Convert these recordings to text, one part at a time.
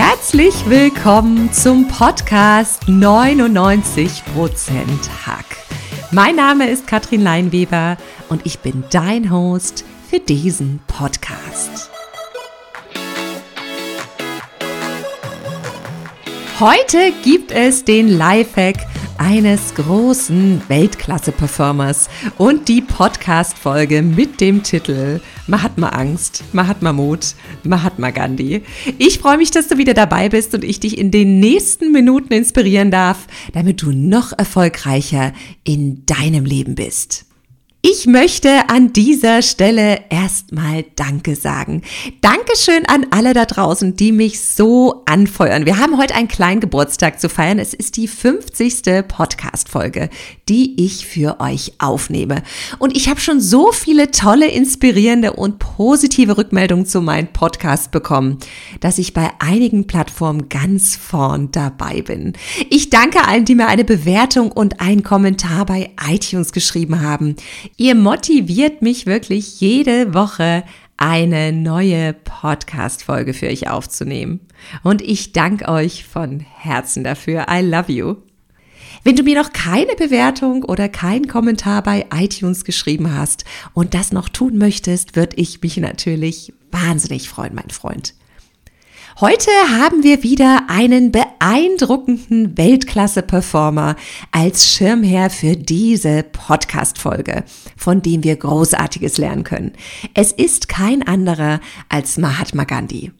Herzlich willkommen zum Podcast 99% Hack. Mein Name ist Katrin Leinweber und ich bin dein Host für diesen Podcast. Heute gibt es den Lifehack eines großen Weltklasse-Performers und die Podcast-Folge mit dem Titel Mahatma Angst, Mahatma Mut, Mahatma Gandhi. Ich freue mich, dass du wieder dabei bist und ich dich in den nächsten Minuten inspirieren darf, damit du noch erfolgreicher in deinem Leben bist. Ich möchte an dieser Stelle erstmal Danke sagen. Dankeschön an alle da draußen, die mich so anfeuern. Wir haben heute einen kleinen Geburtstag zu feiern. Es ist die 50. Podcast-Folge, die ich für euch aufnehme. Und ich habe schon so viele tolle, inspirierende und positive Rückmeldungen zu meinem Podcast bekommen, dass ich bei einigen Plattformen ganz vorn dabei bin. Ich danke allen, die mir eine Bewertung und einen Kommentar bei iTunes geschrieben haben. Ihr motiviert mich wirklich jede Woche eine neue Podcast-Folge für euch aufzunehmen. Und ich danke euch von Herzen dafür. I love you. Wenn du mir noch keine Bewertung oder keinen Kommentar bei iTunes geschrieben hast und das noch tun möchtest, würde ich mich natürlich wahnsinnig freuen, mein Freund. Heute haben wir wieder einen beeindruckenden Weltklasse-Performer als Schirmherr für diese Podcast-Folge, von dem wir Großartiges lernen können. Es ist kein anderer als Mahatma Gandhi.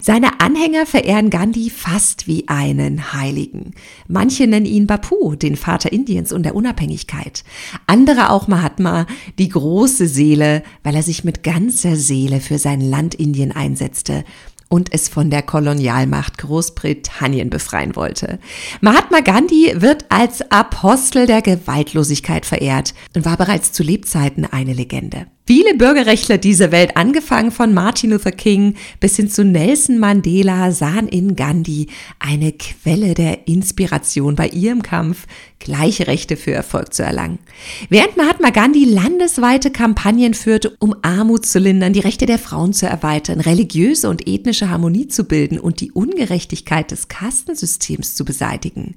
Seine Anhänger verehren Gandhi fast wie einen Heiligen. Manche nennen ihn Bapu, den Vater Indiens und der Unabhängigkeit. Andere auch Mahatma, die große Seele, weil er sich mit ganzer Seele für sein Land Indien einsetzte und es von der Kolonialmacht Großbritannien befreien wollte. Mahatma Gandhi wird als Apostel der Gewaltlosigkeit verehrt und war bereits zu Lebzeiten eine Legende. Viele Bürgerrechtler dieser Welt, angefangen von Martin Luther King bis hin zu Nelson Mandela, sahen in Gandhi eine Quelle der Inspiration bei ihrem Kampf, gleiche Rechte für Erfolg zu erlangen. Während Mahatma Gandhi landesweite Kampagnen führte, um Armut zu lindern, die Rechte der Frauen zu erweitern, religiöse und ethnische Harmonie zu bilden und die Ungerechtigkeit des Kastensystems zu beseitigen,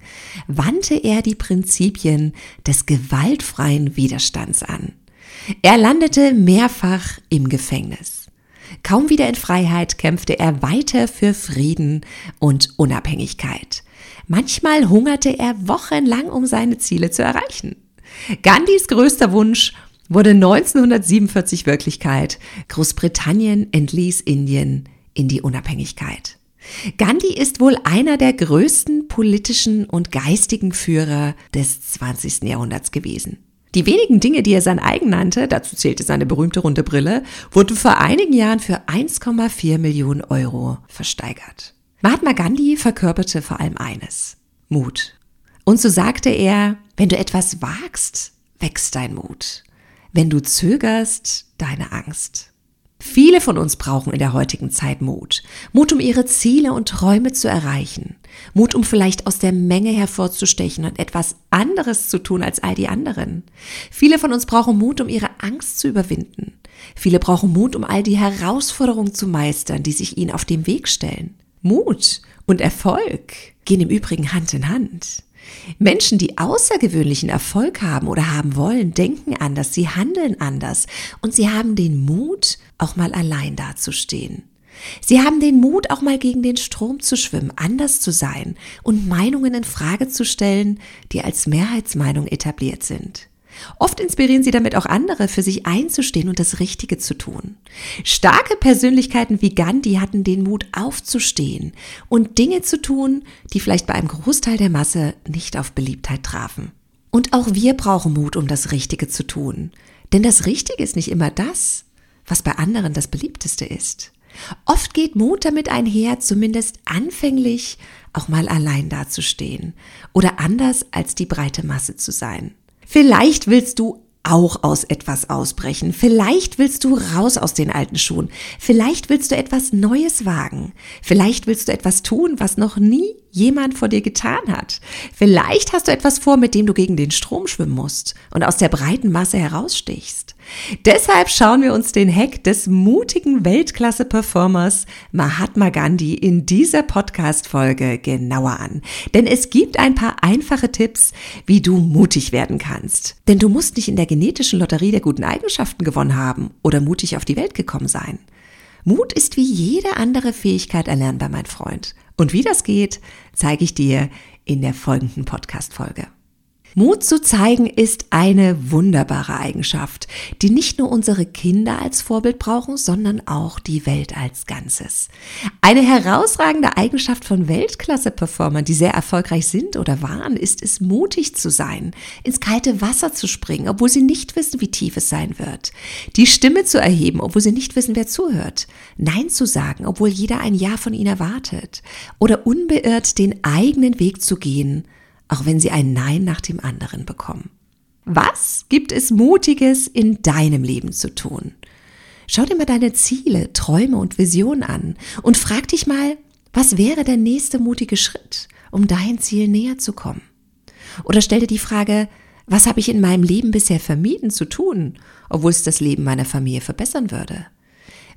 wandte er die Prinzipien des gewaltfreien Widerstands an. Er landete mehrfach im Gefängnis. Kaum wieder in Freiheit kämpfte er weiter für Frieden und Unabhängigkeit. Manchmal hungerte er wochenlang, um seine Ziele zu erreichen. Gandhis größter Wunsch wurde 1947 Wirklichkeit. Großbritannien entließ Indien in die Unabhängigkeit. Gandhi ist wohl einer der größten politischen und geistigen Führer des 20. Jahrhunderts gewesen. Die wenigen Dinge, die er sein eigen nannte, dazu zählte seine berühmte runde Brille, wurden vor einigen Jahren für 1,4 Millionen Euro versteigert. Mahatma Gandhi verkörperte vor allem eines, Mut. Und so sagte er, wenn du etwas wagst, wächst dein Mut. Wenn du zögerst, deine Angst. Viele von uns brauchen in der heutigen Zeit Mut. Mut, um ihre Ziele und Träume zu erreichen. Mut, um vielleicht aus der Menge hervorzustechen und etwas anderes zu tun als all die anderen. Viele von uns brauchen Mut, um ihre Angst zu überwinden. Viele brauchen Mut, um all die Herausforderungen zu meistern, die sich ihnen auf dem Weg stellen. Mut und Erfolg gehen im Übrigen Hand in Hand. Menschen, die außergewöhnlichen Erfolg haben oder haben wollen, denken anders, sie handeln anders und sie haben den Mut, auch mal allein dazustehen. Sie haben den Mut, auch mal gegen den Strom zu schwimmen, anders zu sein und Meinungen in Frage zu stellen, die als Mehrheitsmeinung etabliert sind. Oft inspirieren sie damit auch andere, für sich einzustehen und das Richtige zu tun. Starke Persönlichkeiten wie Gandhi hatten den Mut aufzustehen und Dinge zu tun, die vielleicht bei einem Großteil der Masse nicht auf Beliebtheit trafen. Und auch wir brauchen Mut, um das Richtige zu tun. Denn das Richtige ist nicht immer das, was bei anderen das beliebteste ist. Oft geht Mut damit einher, zumindest anfänglich auch mal allein dazustehen oder anders als die breite Masse zu sein. Vielleicht willst du auch aus etwas ausbrechen. Vielleicht willst du raus aus den alten Schuhen. Vielleicht willst du etwas Neues wagen. Vielleicht willst du etwas tun, was noch nie jemand vor dir getan hat. Vielleicht hast du etwas vor, mit dem du gegen den Strom schwimmen musst und aus der breiten Masse herausstichst. Deshalb schauen wir uns den Hack des mutigen Weltklasse-Performers Mahatma Gandhi in dieser Podcast-Folge genauer an. Denn es gibt ein paar einfache Tipps, wie du mutig werden kannst. Denn du musst nicht in der genetischen Lotterie der guten Eigenschaften gewonnen haben oder mutig auf die Welt gekommen sein. Mut ist wie jede andere Fähigkeit erlernbar, mein Freund. Und wie das geht, zeige ich dir in der folgenden Podcast-Folge. Mut zu zeigen ist eine wunderbare Eigenschaft, die nicht nur unsere Kinder als Vorbild brauchen, sondern auch die Welt als Ganzes. Eine herausragende Eigenschaft von Weltklasse-Performern, die sehr erfolgreich sind oder waren, ist es, mutig zu sein, ins kalte Wasser zu springen, obwohl sie nicht wissen, wie tief es sein wird, die Stimme zu erheben, obwohl sie nicht wissen, wer zuhört, Nein zu sagen, obwohl jeder ein Ja von ihnen erwartet, oder unbeirrt den eigenen Weg zu gehen, auch wenn sie ein Nein nach dem anderen bekommen. Was gibt es Mutiges in deinem Leben zu tun? Schau dir mal deine Ziele, Träume und Visionen an und frag dich mal, was wäre der nächste mutige Schritt, um dein Ziel näher zu kommen? Oder stell dir die Frage, was habe ich in meinem Leben bisher vermieden zu tun, obwohl es das Leben meiner Familie verbessern würde?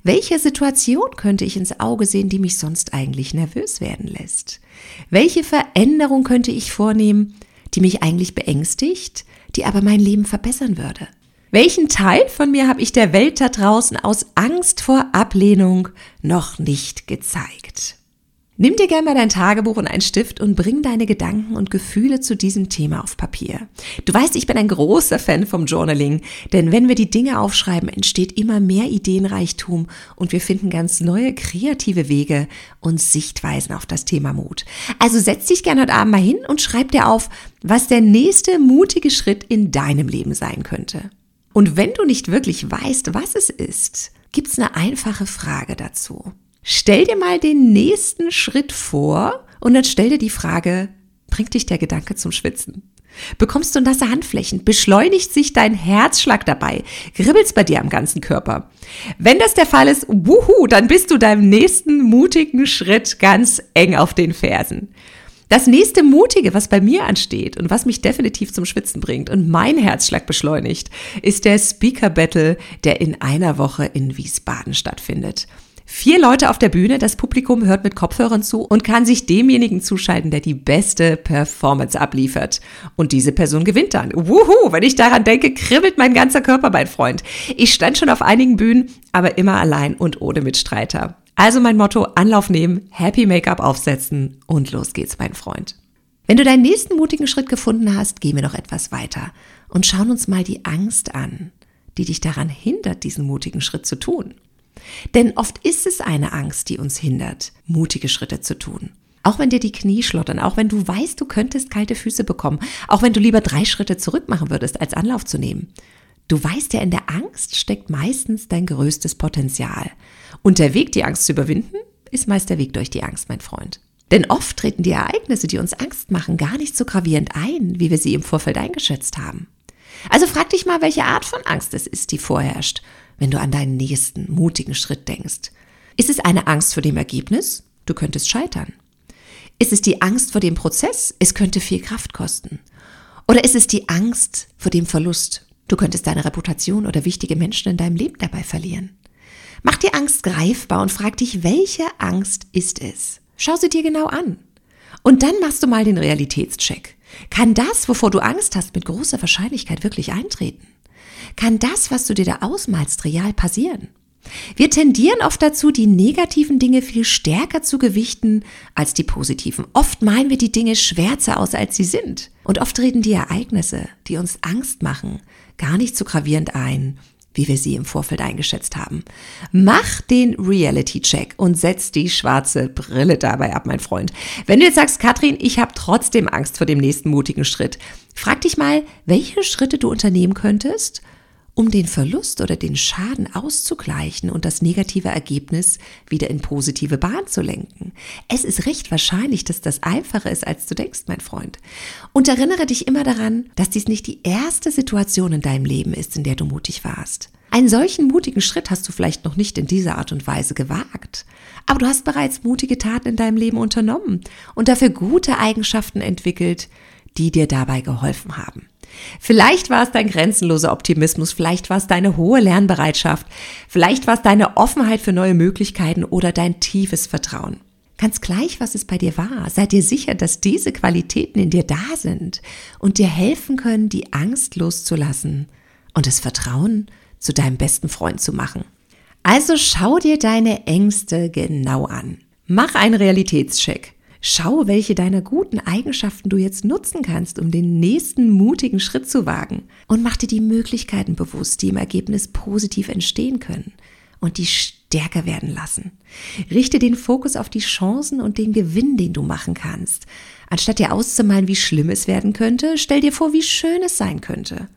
Welche Situation könnte ich ins Auge sehen, die mich sonst eigentlich nervös werden lässt? Welche Veränderung könnte ich vornehmen, die mich eigentlich beängstigt, die aber mein Leben verbessern würde? Welchen Teil von mir habe ich der Welt da draußen aus Angst vor Ablehnung noch nicht gezeigt? Nimm dir gerne mal dein Tagebuch und einen Stift und bring deine Gedanken und Gefühle zu diesem Thema auf Papier. Du weißt, ich bin ein großer Fan vom Journaling, denn wenn wir die Dinge aufschreiben, entsteht immer mehr Ideenreichtum und wir finden ganz neue kreative Wege und Sichtweisen auf das Thema Mut. Also setz dich gerne heute Abend mal hin und schreib dir auf, was der nächste mutige Schritt in deinem Leben sein könnte. Und wenn du nicht wirklich weißt, was es ist, gibt's eine einfache Frage dazu. Stell dir mal den nächsten Schritt vor und dann stell dir die Frage, bringt dich der Gedanke zum Schwitzen? Bekommst du nasse Handflächen? Beschleunigt sich dein Herzschlag dabei? Kribbelt's bei dir am ganzen Körper? Wenn das der Fall ist, wuhu, dann bist du deinem nächsten mutigen Schritt ganz eng auf den Fersen. Das nächste Mutige, was bei mir ansteht und was mich definitiv zum Schwitzen bringt und mein Herzschlag beschleunigt, ist der Speaker Battle, der in einer Woche in Wiesbaden stattfindet. Vier Leute auf der Bühne, das Publikum hört mit Kopfhörern zu und kann sich demjenigen zuschalten, der die beste Performance abliefert. Und diese Person gewinnt dann. Wuhu, wenn ich daran denke, kribbelt mein ganzer Körper, mein Freund. Ich stand schon auf einigen Bühnen, aber immer allein und ohne Mitstreiter. Also mein Motto, Anlauf nehmen, Happy Make-up aufsetzen und los geht's, mein Freund. Wenn du deinen nächsten mutigen Schritt gefunden hast, gehen wir noch etwas weiter und schauen uns mal die Angst an, die dich daran hindert, diesen mutigen Schritt zu tun. Denn oft ist es eine Angst, die uns hindert, mutige Schritte zu tun. Auch wenn dir die Knie schlottern, auch wenn du weißt, du könntest kalte Füße bekommen, auch wenn du lieber drei Schritte zurück machen würdest, als Anlauf zu nehmen. Du weißt ja, in der Angst steckt meistens dein größtes Potenzial. Und der Weg, die Angst zu überwinden, ist meist der Weg durch die Angst, mein Freund. Denn oft treten die Ereignisse, die uns Angst machen, gar nicht so gravierend ein, wie wir sie im Vorfeld eingeschätzt haben. Also frag dich mal, welche Art von Angst es ist, die vorherrscht wenn du an deinen nächsten mutigen Schritt denkst? Ist es eine Angst vor dem Ergebnis? Du könntest scheitern. Ist es die Angst vor dem Prozess? Es könnte viel Kraft kosten. Oder ist es die Angst vor dem Verlust? Du könntest deine Reputation oder wichtige Menschen in deinem Leben dabei verlieren. Mach die Angst greifbar und frag dich, welche Angst ist es? Schau sie dir genau an. Und dann machst du mal den Realitätscheck. Kann das, wovor du Angst hast, mit großer Wahrscheinlichkeit wirklich eintreten? Kann das, was du dir da ausmalst, real passieren. Wir tendieren oft dazu, die negativen Dinge viel stärker zu gewichten als die positiven. Oft meinen wir die Dinge schwärzer aus, als sie sind. Und oft treten die Ereignisse, die uns Angst machen, gar nicht so gravierend ein, wie wir sie im Vorfeld eingeschätzt haben. Mach den Reality-Check und setz die schwarze Brille dabei ab, mein Freund. Wenn du jetzt sagst, Katrin, ich habe trotzdem Angst vor dem nächsten mutigen Schritt, frag dich mal, welche Schritte du unternehmen könntest, um den Verlust oder den Schaden auszugleichen und das negative Ergebnis wieder in positive Bahn zu lenken. Es ist recht wahrscheinlich, dass das einfacher ist, als du denkst, mein Freund. Und erinnere dich immer daran, dass dies nicht die erste Situation in deinem Leben ist, in der du mutig warst. Einen solchen mutigen Schritt hast du vielleicht noch nicht in dieser Art und Weise gewagt. Aber du hast bereits mutige Taten in deinem Leben unternommen und dafür gute Eigenschaften entwickelt, die dir dabei geholfen haben. Vielleicht war es dein grenzenloser Optimismus, vielleicht war es deine hohe Lernbereitschaft, vielleicht war es deine Offenheit für neue Möglichkeiten oder dein tiefes Vertrauen. Ganz gleich, was es bei dir war, sei dir sicher, dass diese Qualitäten in dir da sind und dir helfen können, die Angst loszulassen und das Vertrauen zu deinem besten Freund zu machen. Also schau dir deine Ängste genau an. Mach einen Realitätscheck. Schau, welche deiner guten Eigenschaften du jetzt nutzen kannst, um den nächsten mutigen Schritt zu wagen. Und mach dir die Möglichkeiten bewusst, die im Ergebnis positiv entstehen können und die stärker werden lassen. Richte den Fokus auf die Chancen und den Gewinn, den du machen kannst. Anstatt dir auszumalen, wie schlimm es werden könnte, stell dir vor, wie schön es sein könnte.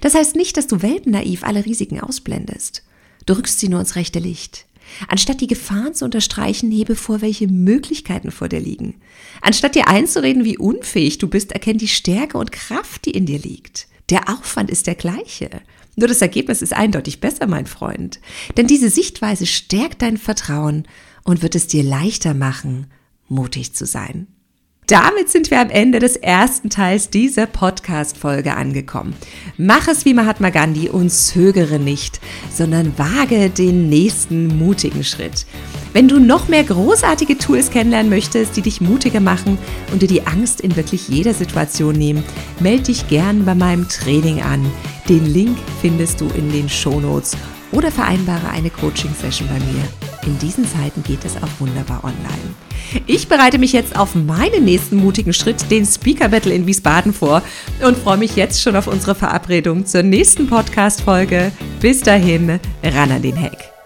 Das heißt nicht, dass du weltennaiv alle Risiken ausblendest. Du rückst sie nur ins rechte Licht. Anstatt die Gefahren zu unterstreichen, hebe vor, welche Möglichkeiten vor dir liegen. Anstatt dir einzureden, wie unfähig du bist, erkenn die Stärke und Kraft, die in dir liegt. Der Aufwand ist der gleiche. Nur das Ergebnis ist eindeutig besser, mein Freund. Denn diese Sichtweise stärkt dein Vertrauen und wird es dir leichter machen, mutig zu sein. Damit sind wir am Ende des ersten Teils dieser Podcast-Folge angekommen. Mach es wie Mahatma Gandhi und zögere nicht, sondern wage den nächsten mutigen Schritt. Wenn du noch mehr großartige Tools kennenlernen möchtest, die dich mutiger machen und dir die Angst in wirklich jeder Situation nehmen, melde dich gern bei meinem Training an. Den Link findest du in den Shownotes oder vereinbare eine Coaching-Session bei mir. In diesen Zeiten geht es auch wunderbar online. Ich bereite mich jetzt auf meinen nächsten mutigen Schritt, den Speaker Battle in Wiesbaden vor und freue mich jetzt schon auf unsere Verabredung zur nächsten Podcast-Folge. Bis dahin, ran an den Hack.